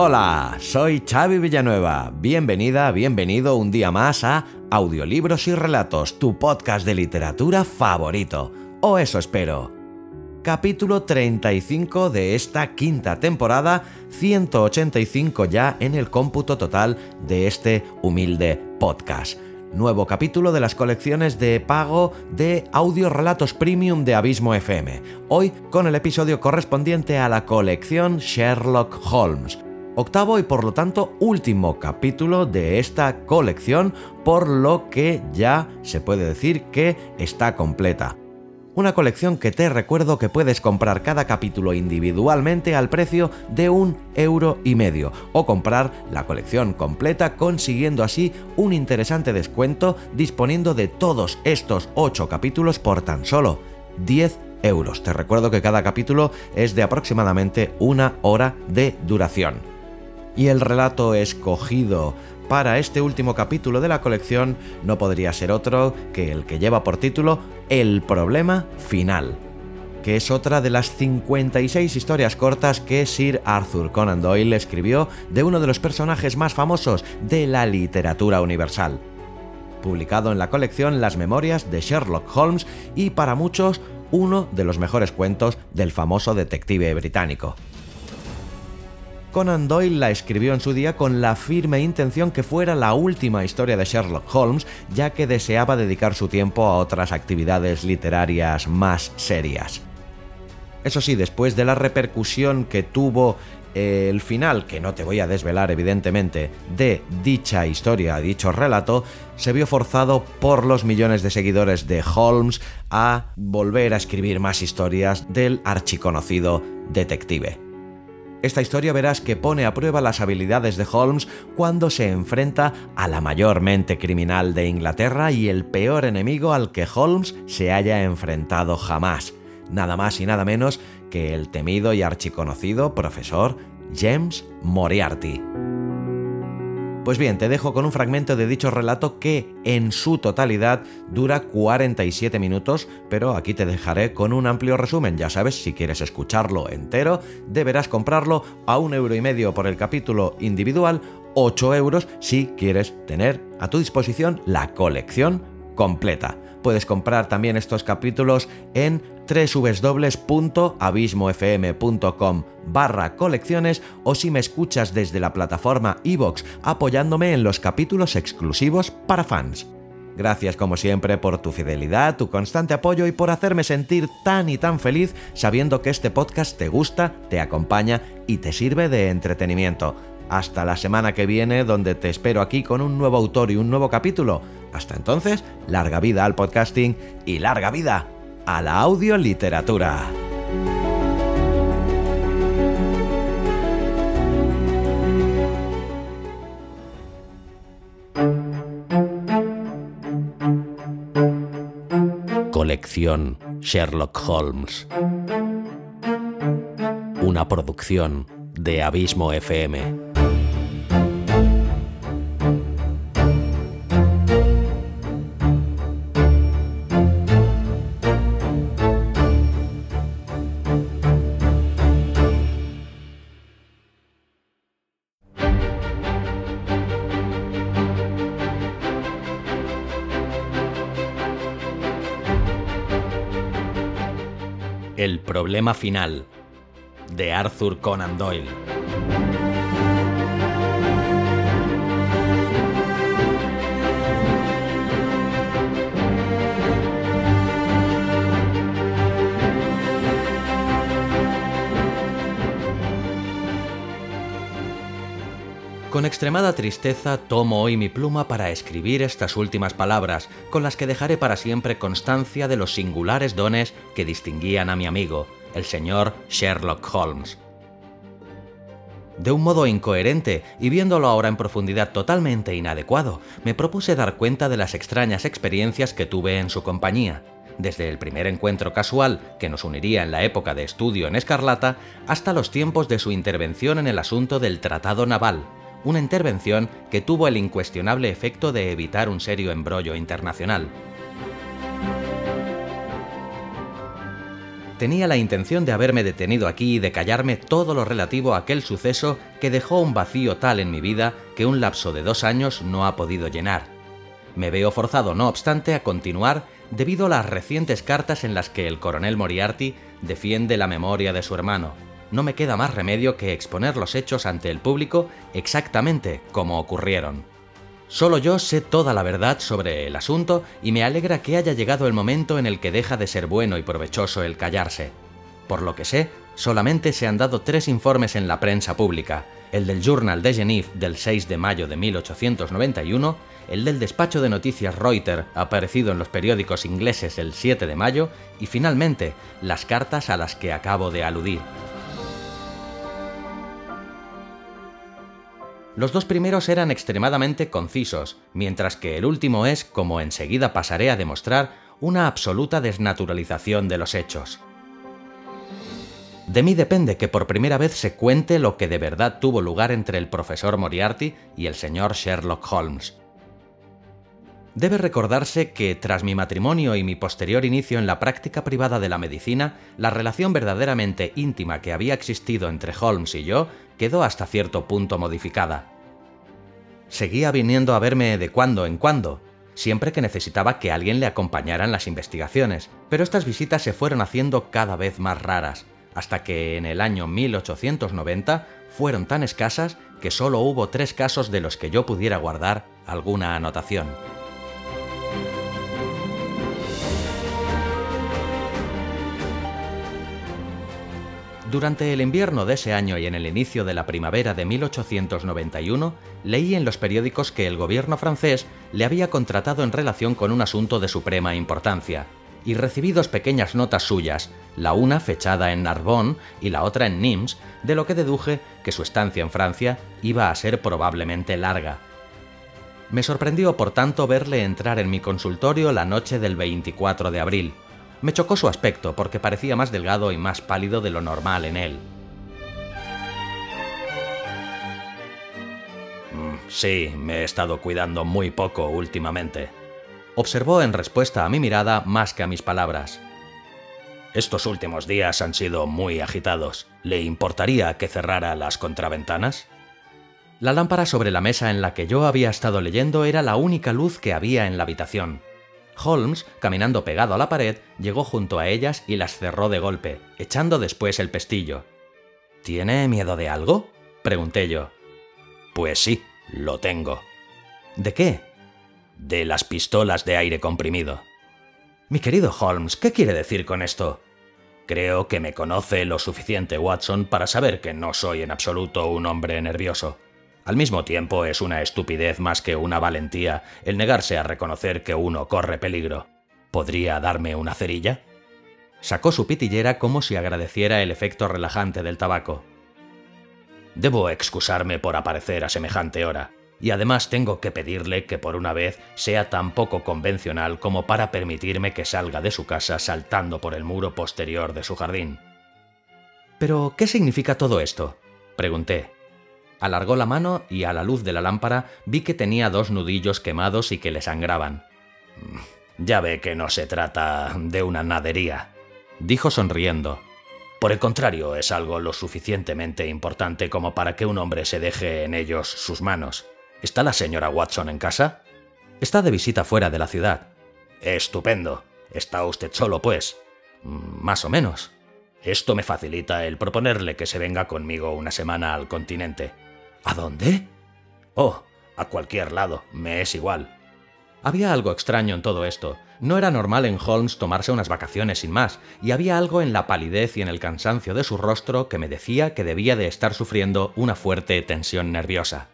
Hola, soy Xavi Villanueva. Bienvenida, bienvenido un día más a Audiolibros y Relatos, tu podcast de literatura favorito. O eso espero. Capítulo 35 de esta quinta temporada, 185 ya en el cómputo total de este humilde podcast nuevo capítulo de las colecciones de pago de audio relatos premium de Abismo FM. Hoy con el episodio correspondiente a la colección Sherlock Holmes octavo y por lo tanto último capítulo de esta colección, por lo que ya se puede decir que está completa. Una colección que te recuerdo que puedes comprar cada capítulo individualmente al precio de un euro y medio o comprar la colección completa consiguiendo así un interesante descuento disponiendo de todos estos 8 capítulos por tan solo 10 euros. Te recuerdo que cada capítulo es de aproximadamente una hora de duración y el relato escogido para este último capítulo de la colección no podría ser otro que el que lleva por título El problema final, que es otra de las 56 historias cortas que Sir Arthur Conan Doyle escribió de uno de los personajes más famosos de la literatura universal. Publicado en la colección Las Memorias de Sherlock Holmes y para muchos uno de los mejores cuentos del famoso detective británico. Conan Doyle la escribió en su día con la firme intención que fuera la última historia de Sherlock Holmes, ya que deseaba dedicar su tiempo a otras actividades literarias más serias. Eso sí, después de la repercusión que tuvo eh, el final, que no te voy a desvelar evidentemente, de dicha historia, dicho relato, se vio forzado por los millones de seguidores de Holmes a volver a escribir más historias del archiconocido detective. Esta historia verás que pone a prueba las habilidades de Holmes cuando se enfrenta a la mayor mente criminal de Inglaterra y el peor enemigo al que Holmes se haya enfrentado jamás, nada más y nada menos que el temido y archiconocido profesor James Moriarty. Pues bien, te dejo con un fragmento de dicho relato que en su totalidad dura 47 minutos, pero aquí te dejaré con un amplio resumen. Ya sabes, si quieres escucharlo entero, deberás comprarlo a un euro y medio por el capítulo individual, 8 euros si quieres tener a tu disposición la colección completa. Puedes comprar también estos capítulos en www.abismofm.com barra colecciones o si me escuchas desde la plataforma iVoox apoyándome en los capítulos exclusivos para fans. Gracias como siempre por tu fidelidad, tu constante apoyo y por hacerme sentir tan y tan feliz sabiendo que este podcast te gusta, te acompaña y te sirve de entretenimiento. Hasta la semana que viene donde te espero aquí con un nuevo autor y un nuevo capítulo. Hasta entonces, larga vida al podcasting y larga vida a la audioliteratura. Colección Sherlock Holmes. Una producción de Abismo FM. Problema final de Arthur Conan Doyle. Con extremada tristeza tomo hoy mi pluma para escribir estas últimas palabras, con las que dejaré para siempre constancia de los singulares dones que distinguían a mi amigo, el señor Sherlock Holmes. De un modo incoherente y viéndolo ahora en profundidad totalmente inadecuado, me propuse dar cuenta de las extrañas experiencias que tuve en su compañía, desde el primer encuentro casual que nos uniría en la época de estudio en Escarlata hasta los tiempos de su intervención en el asunto del Tratado Naval, una intervención que tuvo el incuestionable efecto de evitar un serio embrollo internacional. Tenía la intención de haberme detenido aquí y de callarme todo lo relativo a aquel suceso que dejó un vacío tal en mi vida que un lapso de dos años no ha podido llenar. Me veo forzado, no obstante, a continuar debido a las recientes cartas en las que el coronel Moriarty defiende la memoria de su hermano. No me queda más remedio que exponer los hechos ante el público exactamente como ocurrieron. Solo yo sé toda la verdad sobre el asunto y me alegra que haya llegado el momento en el que deja de ser bueno y provechoso el callarse. Por lo que sé, solamente se han dado tres informes en la prensa pública, el del Journal de Genève del 6 de mayo de 1891, el del despacho de noticias Reuters aparecido en los periódicos ingleses el 7 de mayo y finalmente las cartas a las que acabo de aludir. Los dos primeros eran extremadamente concisos, mientras que el último es, como enseguida pasaré a demostrar, una absoluta desnaturalización de los hechos. De mí depende que por primera vez se cuente lo que de verdad tuvo lugar entre el profesor Moriarty y el señor Sherlock Holmes. Debe recordarse que, tras mi matrimonio y mi posterior inicio en la práctica privada de la medicina, la relación verdaderamente íntima que había existido entre Holmes y yo quedó hasta cierto punto modificada. Seguía viniendo a verme de cuando en cuando, siempre que necesitaba que alguien le acompañara en las investigaciones, pero estas visitas se fueron haciendo cada vez más raras, hasta que en el año 1890 fueron tan escasas que solo hubo tres casos de los que yo pudiera guardar alguna anotación. Durante el invierno de ese año y en el inicio de la primavera de 1891, leí en los periódicos que el gobierno francés le había contratado en relación con un asunto de suprema importancia, y recibí dos pequeñas notas suyas, la una fechada en Narbonne y la otra en Nimes, de lo que deduje que su estancia en Francia iba a ser probablemente larga. Me sorprendió, por tanto, verle entrar en mi consultorio la noche del 24 de abril, me chocó su aspecto porque parecía más delgado y más pálido de lo normal en él. Mm, sí, me he estado cuidando muy poco últimamente. Observó en respuesta a mi mirada más que a mis palabras. Estos últimos días han sido muy agitados. ¿Le importaría que cerrara las contraventanas? La lámpara sobre la mesa en la que yo había estado leyendo era la única luz que había en la habitación. Holmes, caminando pegado a la pared, llegó junto a ellas y las cerró de golpe, echando después el pestillo. ¿Tiene miedo de algo? pregunté yo. Pues sí, lo tengo. ¿De qué? De las pistolas de aire comprimido. Mi querido Holmes, ¿qué quiere decir con esto? Creo que me conoce lo suficiente Watson para saber que no soy en absoluto un hombre nervioso. Al mismo tiempo es una estupidez más que una valentía el negarse a reconocer que uno corre peligro. ¿Podría darme una cerilla? Sacó su pitillera como si agradeciera el efecto relajante del tabaco. Debo excusarme por aparecer a semejante hora, y además tengo que pedirle que por una vez sea tan poco convencional como para permitirme que salga de su casa saltando por el muro posterior de su jardín. ¿Pero qué significa todo esto? pregunté. Alargó la mano y a la luz de la lámpara vi que tenía dos nudillos quemados y que le sangraban. Ya ve que no se trata de una nadería, dijo sonriendo. Por el contrario, es algo lo suficientemente importante como para que un hombre se deje en ellos sus manos. ¿Está la señora Watson en casa? Está de visita fuera de la ciudad. Estupendo. ¿Está usted solo, pues? Más o menos. Esto me facilita el proponerle que se venga conmigo una semana al continente. ¿A dónde? Oh, a cualquier lado, me es igual. Había algo extraño en todo esto. No era normal en Holmes tomarse unas vacaciones sin más, y había algo en la palidez y en el cansancio de su rostro que me decía que debía de estar sufriendo una fuerte tensión nerviosa.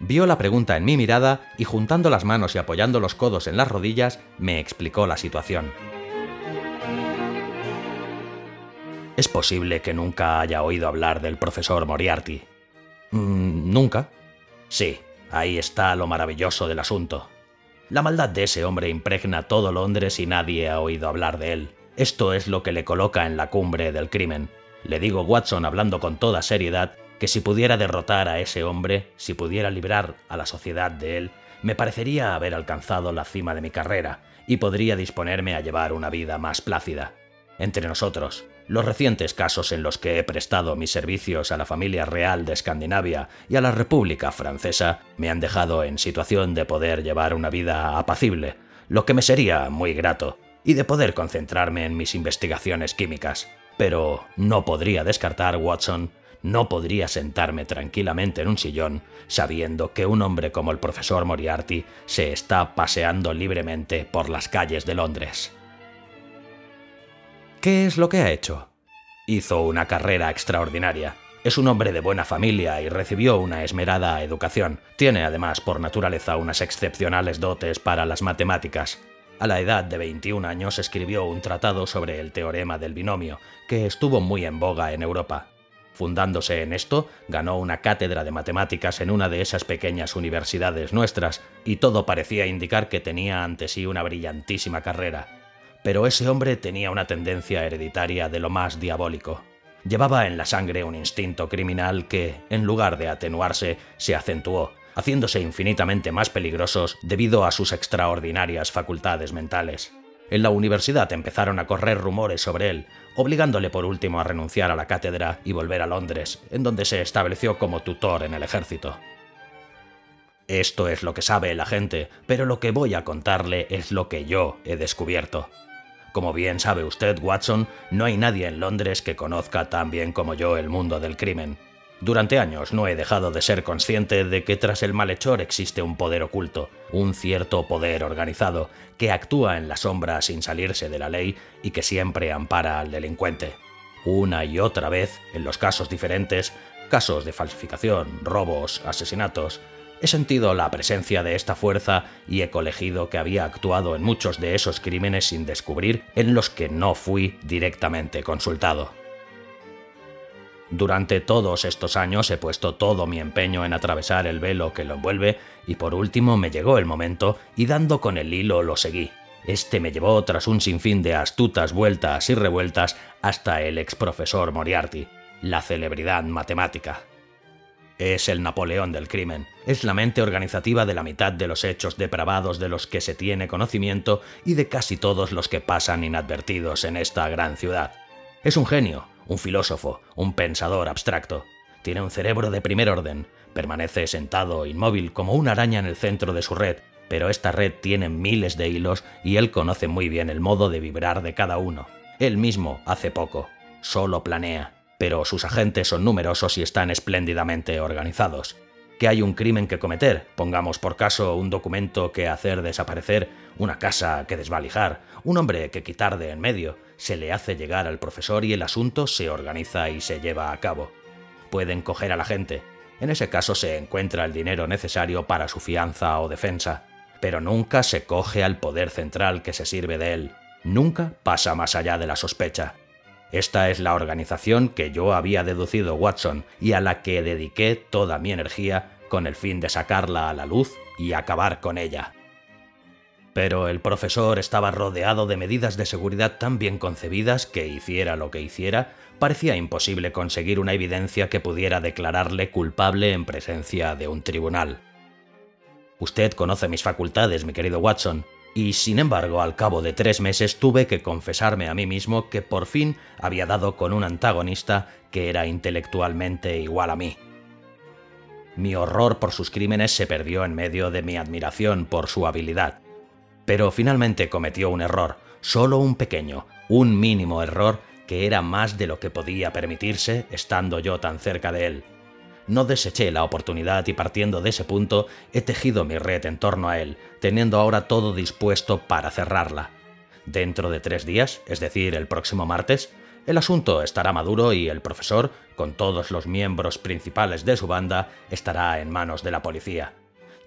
Vio la pregunta en mi mirada y juntando las manos y apoyando los codos en las rodillas, me explicó la situación. ¿Es posible que nunca haya oído hablar del profesor Moriarty? Mm, nunca. Sí, ahí está lo maravilloso del asunto. La maldad de ese hombre impregna todo Londres y nadie ha oído hablar de él. Esto es lo que le coloca en la cumbre del crimen. Le digo, Watson, hablando con toda seriedad, que si pudiera derrotar a ese hombre, si pudiera librar a la sociedad de él, me parecería haber alcanzado la cima de mi carrera y podría disponerme a llevar una vida más plácida. Entre nosotros, los recientes casos en los que he prestado mis servicios a la familia real de Escandinavia y a la República Francesa me han dejado en situación de poder llevar una vida apacible, lo que me sería muy grato, y de poder concentrarme en mis investigaciones químicas. Pero no podría descartar, Watson, no podría sentarme tranquilamente en un sillón sabiendo que un hombre como el profesor Moriarty se está paseando libremente por las calles de Londres. ¿Qué es lo que ha hecho? Hizo una carrera extraordinaria. Es un hombre de buena familia y recibió una esmerada educación. Tiene además por naturaleza unas excepcionales dotes para las matemáticas. A la edad de 21 años escribió un tratado sobre el teorema del binomio, que estuvo muy en boga en Europa. Fundándose en esto, ganó una cátedra de matemáticas en una de esas pequeñas universidades nuestras, y todo parecía indicar que tenía ante sí una brillantísima carrera pero ese hombre tenía una tendencia hereditaria de lo más diabólico. Llevaba en la sangre un instinto criminal que, en lugar de atenuarse, se acentuó, haciéndose infinitamente más peligrosos debido a sus extraordinarias facultades mentales. En la universidad empezaron a correr rumores sobre él, obligándole por último a renunciar a la cátedra y volver a Londres, en donde se estableció como tutor en el ejército. Esto es lo que sabe la gente, pero lo que voy a contarle es lo que yo he descubierto. Como bien sabe usted, Watson, no hay nadie en Londres que conozca tan bien como yo el mundo del crimen. Durante años no he dejado de ser consciente de que tras el malhechor existe un poder oculto, un cierto poder organizado, que actúa en la sombra sin salirse de la ley y que siempre ampara al delincuente. Una y otra vez, en los casos diferentes, casos de falsificación, robos, asesinatos, He sentido la presencia de esta fuerza y he colegido que había actuado en muchos de esos crímenes sin descubrir en los que no fui directamente consultado. Durante todos estos años he puesto todo mi empeño en atravesar el velo que lo envuelve y por último me llegó el momento y dando con el hilo lo seguí. Este me llevó tras un sinfín de astutas vueltas y revueltas hasta el ex profesor Moriarty, la celebridad matemática. Es el Napoleón del crimen. Es la mente organizativa de la mitad de los hechos depravados de los que se tiene conocimiento y de casi todos los que pasan inadvertidos en esta gran ciudad. Es un genio, un filósofo, un pensador abstracto. Tiene un cerebro de primer orden. Permanece sentado, inmóvil, como una araña en el centro de su red, pero esta red tiene miles de hilos y él conoce muy bien el modo de vibrar de cada uno. Él mismo hace poco. Solo planea pero sus agentes son numerosos y están espléndidamente organizados. Que hay un crimen que cometer, pongamos por caso un documento que hacer desaparecer, una casa que desvalijar, un hombre que quitar de en medio, se le hace llegar al profesor y el asunto se organiza y se lleva a cabo. Pueden coger a la gente. En ese caso se encuentra el dinero necesario para su fianza o defensa, pero nunca se coge al poder central que se sirve de él. Nunca pasa más allá de la sospecha. Esta es la organización que yo había deducido Watson y a la que dediqué toda mi energía con el fin de sacarla a la luz y acabar con ella. Pero el profesor estaba rodeado de medidas de seguridad tan bien concebidas que hiciera lo que hiciera, parecía imposible conseguir una evidencia que pudiera declararle culpable en presencia de un tribunal. Usted conoce mis facultades, mi querido Watson, y sin embargo al cabo de tres meses tuve que confesarme a mí mismo que por fin había dado con un antagonista que era intelectualmente igual a mí. Mi horror por sus crímenes se perdió en medio de mi admiración por su habilidad. Pero finalmente cometió un error, solo un pequeño, un mínimo error que era más de lo que podía permitirse estando yo tan cerca de él no deseché la oportunidad y partiendo de ese punto he tejido mi red en torno a él, teniendo ahora todo dispuesto para cerrarla. Dentro de tres días, es decir, el próximo martes, el asunto estará maduro y el profesor, con todos los miembros principales de su banda, estará en manos de la policía.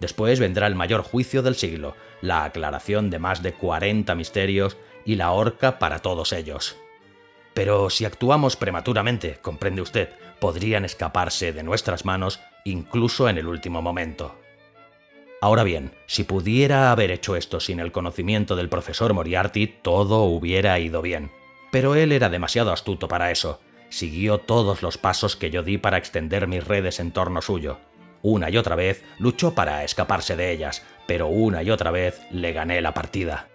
Después vendrá el mayor juicio del siglo, la aclaración de más de 40 misterios y la horca para todos ellos. Pero si actuamos prematuramente, comprende usted, podrían escaparse de nuestras manos incluso en el último momento. Ahora bien, si pudiera haber hecho esto sin el conocimiento del profesor Moriarty, todo hubiera ido bien. Pero él era demasiado astuto para eso. Siguió todos los pasos que yo di para extender mis redes en torno suyo. Una y otra vez luchó para escaparse de ellas, pero una y otra vez le gané la partida.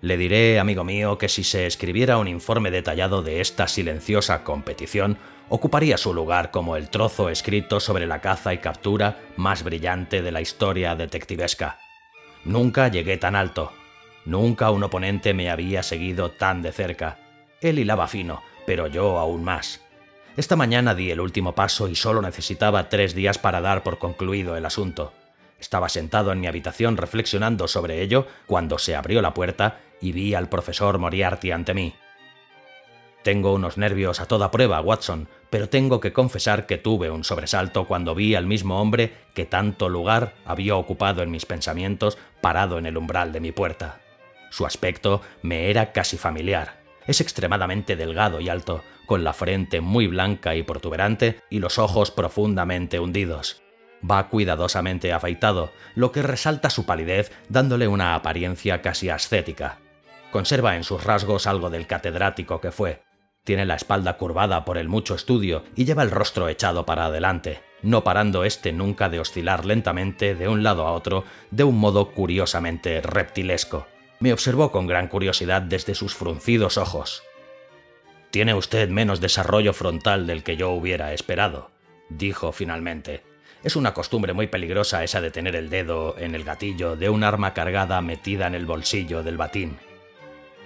Le diré, amigo mío, que si se escribiera un informe detallado de esta silenciosa competición, ocuparía su lugar como el trozo escrito sobre la caza y captura más brillante de la historia detectivesca. Nunca llegué tan alto. Nunca un oponente me había seguido tan de cerca. Él hilaba fino, pero yo aún más. Esta mañana di el último paso y solo necesitaba tres días para dar por concluido el asunto. Estaba sentado en mi habitación reflexionando sobre ello cuando se abrió la puerta y vi al profesor Moriarty ante mí. Tengo unos nervios a toda prueba, Watson, pero tengo que confesar que tuve un sobresalto cuando vi al mismo hombre que tanto lugar había ocupado en mis pensamientos parado en el umbral de mi puerta. Su aspecto me era casi familiar. Es extremadamente delgado y alto, con la frente muy blanca y protuberante y los ojos profundamente hundidos. Va cuidadosamente afeitado, lo que resalta su palidez dándole una apariencia casi ascética. Conserva en sus rasgos algo del catedrático que fue. Tiene la espalda curvada por el mucho estudio y lleva el rostro echado para adelante, no parando este nunca de oscilar lentamente de un lado a otro de un modo curiosamente reptilesco. Me observó con gran curiosidad desde sus fruncidos ojos. Tiene usted menos desarrollo frontal del que yo hubiera esperado, dijo finalmente. Es una costumbre muy peligrosa esa de tener el dedo en el gatillo de un arma cargada metida en el bolsillo del batín.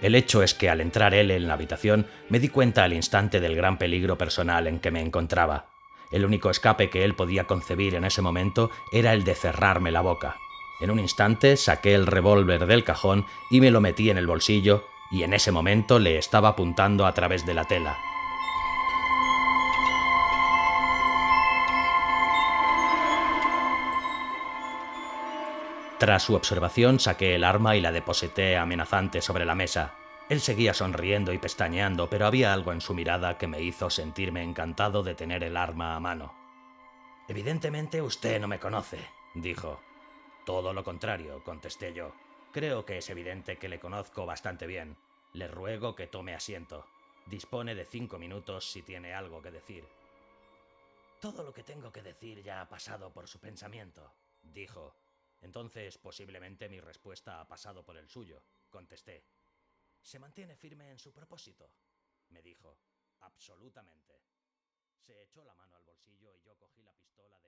El hecho es que al entrar él en la habitación me di cuenta al instante del gran peligro personal en que me encontraba. El único escape que él podía concebir en ese momento era el de cerrarme la boca. En un instante saqué el revólver del cajón y me lo metí en el bolsillo y en ese momento le estaba apuntando a través de la tela. Tras su observación saqué el arma y la deposité amenazante sobre la mesa. Él seguía sonriendo y pestañeando, pero había algo en su mirada que me hizo sentirme encantado de tener el arma a mano. Evidentemente usted no me conoce, dijo. Todo lo contrario, contesté yo. Creo que es evidente que le conozco bastante bien. Le ruego que tome asiento. Dispone de cinco minutos si tiene algo que decir. Todo lo que tengo que decir ya ha pasado por su pensamiento, dijo, entonces posiblemente mi respuesta ha pasado por el suyo, contesté. ¿Se mantiene firme en su propósito? me dijo. Absolutamente. Se echó la mano al bolsillo y yo cogí la pistola.